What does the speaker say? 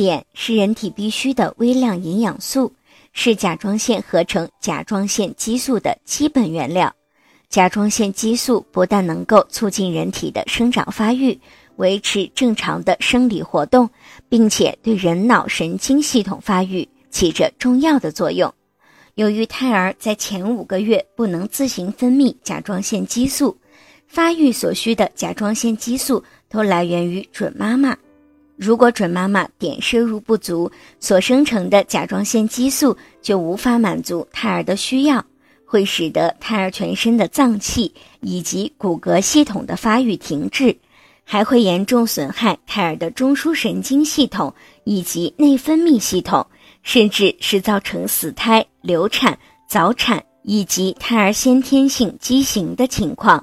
碘是人体必需的微量营养素，是甲状腺合成甲状腺激素的基本原料。甲状腺激素不但能够促进人体的生长发育，维持正常的生理活动，并且对人脑神经系统发育起着重要的作用。由于胎儿在前五个月不能自行分泌甲状腺激素，发育所需的甲状腺激素都来源于准妈妈。如果准妈妈碘摄入不足，所生成的甲状腺激素就无法满足胎儿的需要。会使得胎儿全身的脏器以及骨骼系统的发育停滞，还会严重损害胎儿的中枢神经系统以及内分泌系统，甚至是造成死胎、流产、早产以及胎儿先天性畸形的情况。